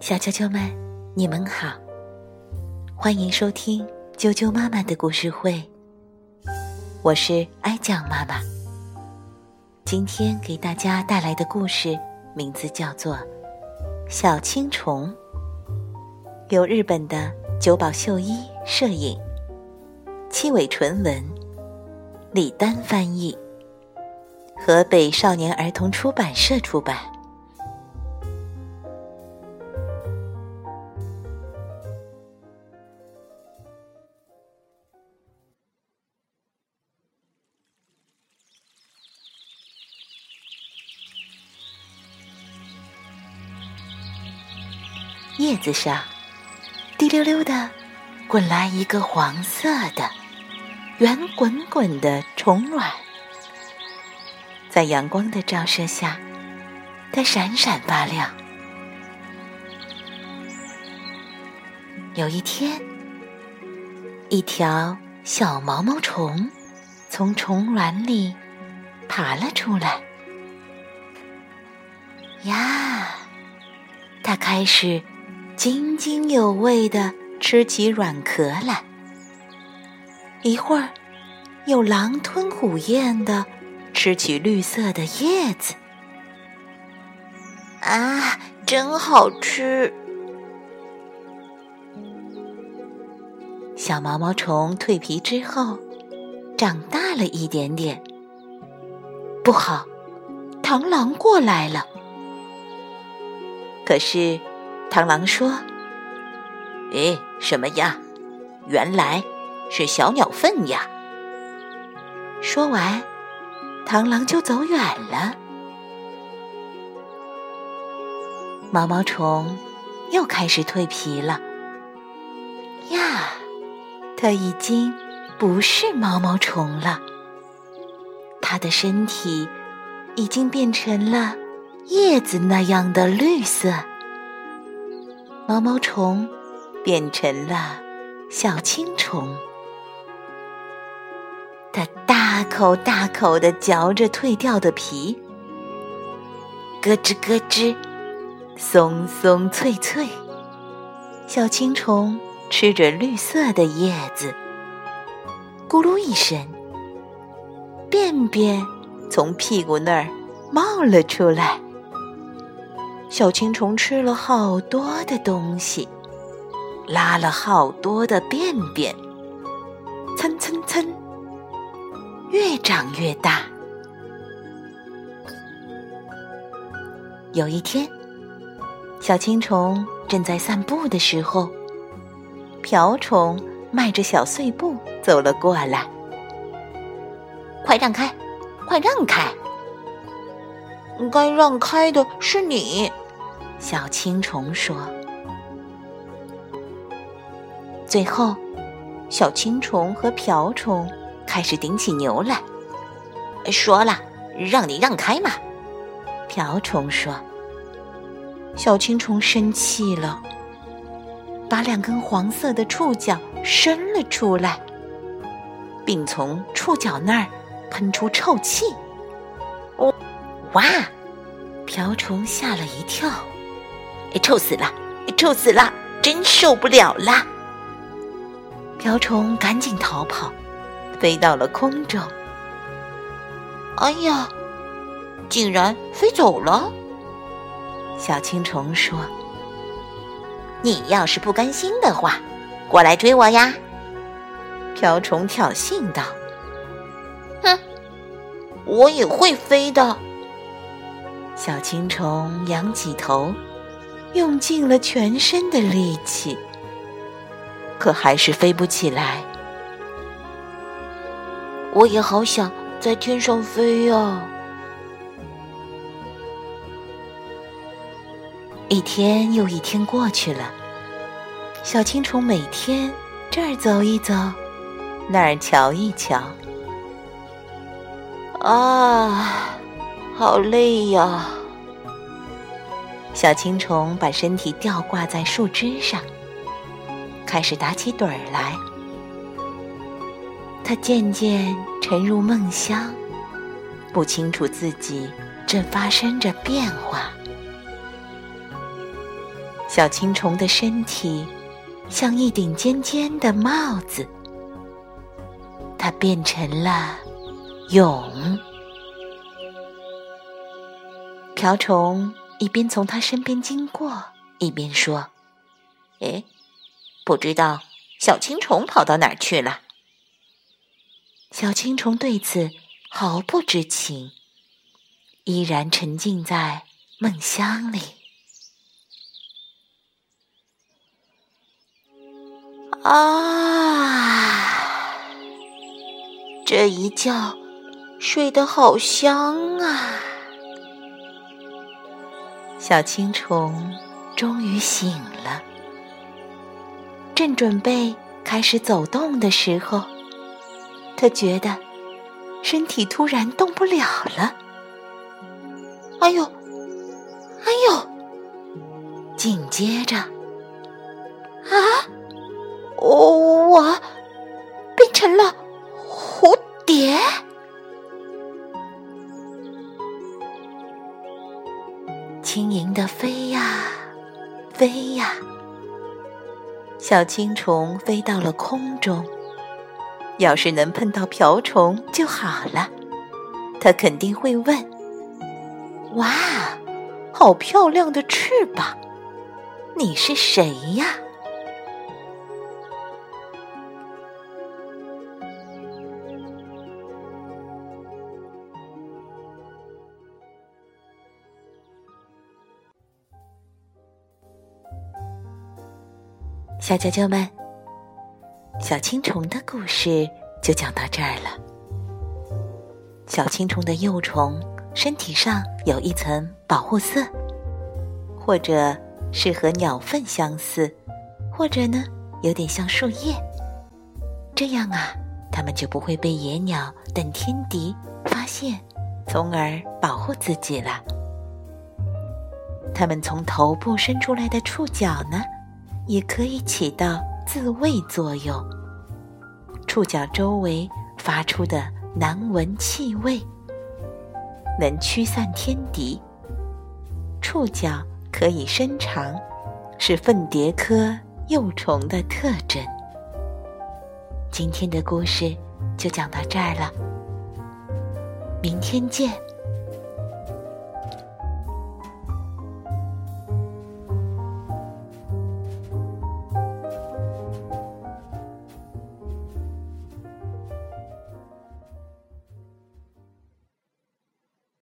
小啾啾们，你们好，欢迎收听啾啾妈妈的故事会。我是哀酱妈妈，今天给大家带来的故事名字叫做《小青虫》，由日本的久保秀一摄影，七尾纯文，李丹翻译，河北少年儿童出版社出版。叶子上，滴溜溜的滚来一个黄色的、圆滚滚的虫卵，在阳光的照射下，它闪闪发亮。有一天，一条小毛毛虫从虫卵里爬了出来，呀，它开始。津津有味地吃起软壳来，一会儿又狼吞虎咽地吃起绿色的叶子。啊，真好吃！小毛毛虫蜕皮之后，长大了一点点。不好，螳螂过来了。可是。螳螂说：“哎，什么呀？原来是小鸟粪呀！”说完，螳螂就走远了。毛毛虫又开始蜕皮了。呀，它已经不是毛毛虫了，它的身体已经变成了叶子那样的绿色。毛毛虫变成了小青虫，它大口大口地嚼着蜕掉的皮，咯吱咯吱，松松脆脆。小青虫吃着绿色的叶子，咕噜一声，便便从屁股那儿冒了出来。小青虫吃了好多的东西，拉了好多的便便，蹭蹭蹭，越长越大。有一天，小青虫正在散步的时候，瓢虫迈着小碎步走了过来。快让开，快让开！该让开的是你。小青虫说：“最后，小青虫和瓢虫开始顶起牛来。说了，让你让开嘛。”瓢虫说。小青虫生气了，把两根黄色的触角伸了出来，并从触角那儿喷出臭气。哦，哇！瓢虫吓了一跳。臭死了！臭死了！真受不了啦！瓢虫赶紧逃跑，飞到了空中。哎呀，竟然飞走了！小青虫说：“你要是不甘心的话，过来追我呀！”瓢虫挑衅道：“哼，我也会飞的。”小青虫仰起头。用尽了全身的力气，可还是飞不起来。我也好想在天上飞呀！一天又一天过去了，小青虫每天这儿走一走，那儿瞧一瞧。啊，好累呀！小青虫把身体吊挂在树枝上，开始打起盹儿来。它渐渐沉入梦乡，不清楚自己正发生着变化。小青虫的身体像一顶尖尖的帽子，它变成了蛹。瓢虫一边从它身边经过，一边说：“哎，不知道小青虫跑到哪儿去了。”小青虫对此毫不知情，依然沉浸在梦乡里。啊，这一觉睡得好香啊！小青虫终于醒了，正准备开始走动的时候，它觉得身体突然动不了了。哎呦，哎呦！紧接着，轻盈的飞呀飞呀，小青虫飞到了空中。要是能碰到瓢虫就好了，它肯定会问：“哇，好漂亮的翅膀，你是谁呀？”小啾啾们，小青虫的故事就讲到这儿了。小青虫的幼虫身体上有一层保护色，或者是和鸟粪相似，或者呢有点像树叶。这样啊，它们就不会被野鸟等天敌发现，从而保护自己了。它们从头部伸出来的触角呢？也可以起到自卫作用。触角周围发出的难闻气味，能驱散天敌。触角可以伸长，是粪蝶科幼虫的特征。今天的故事就讲到这儿了，明天见。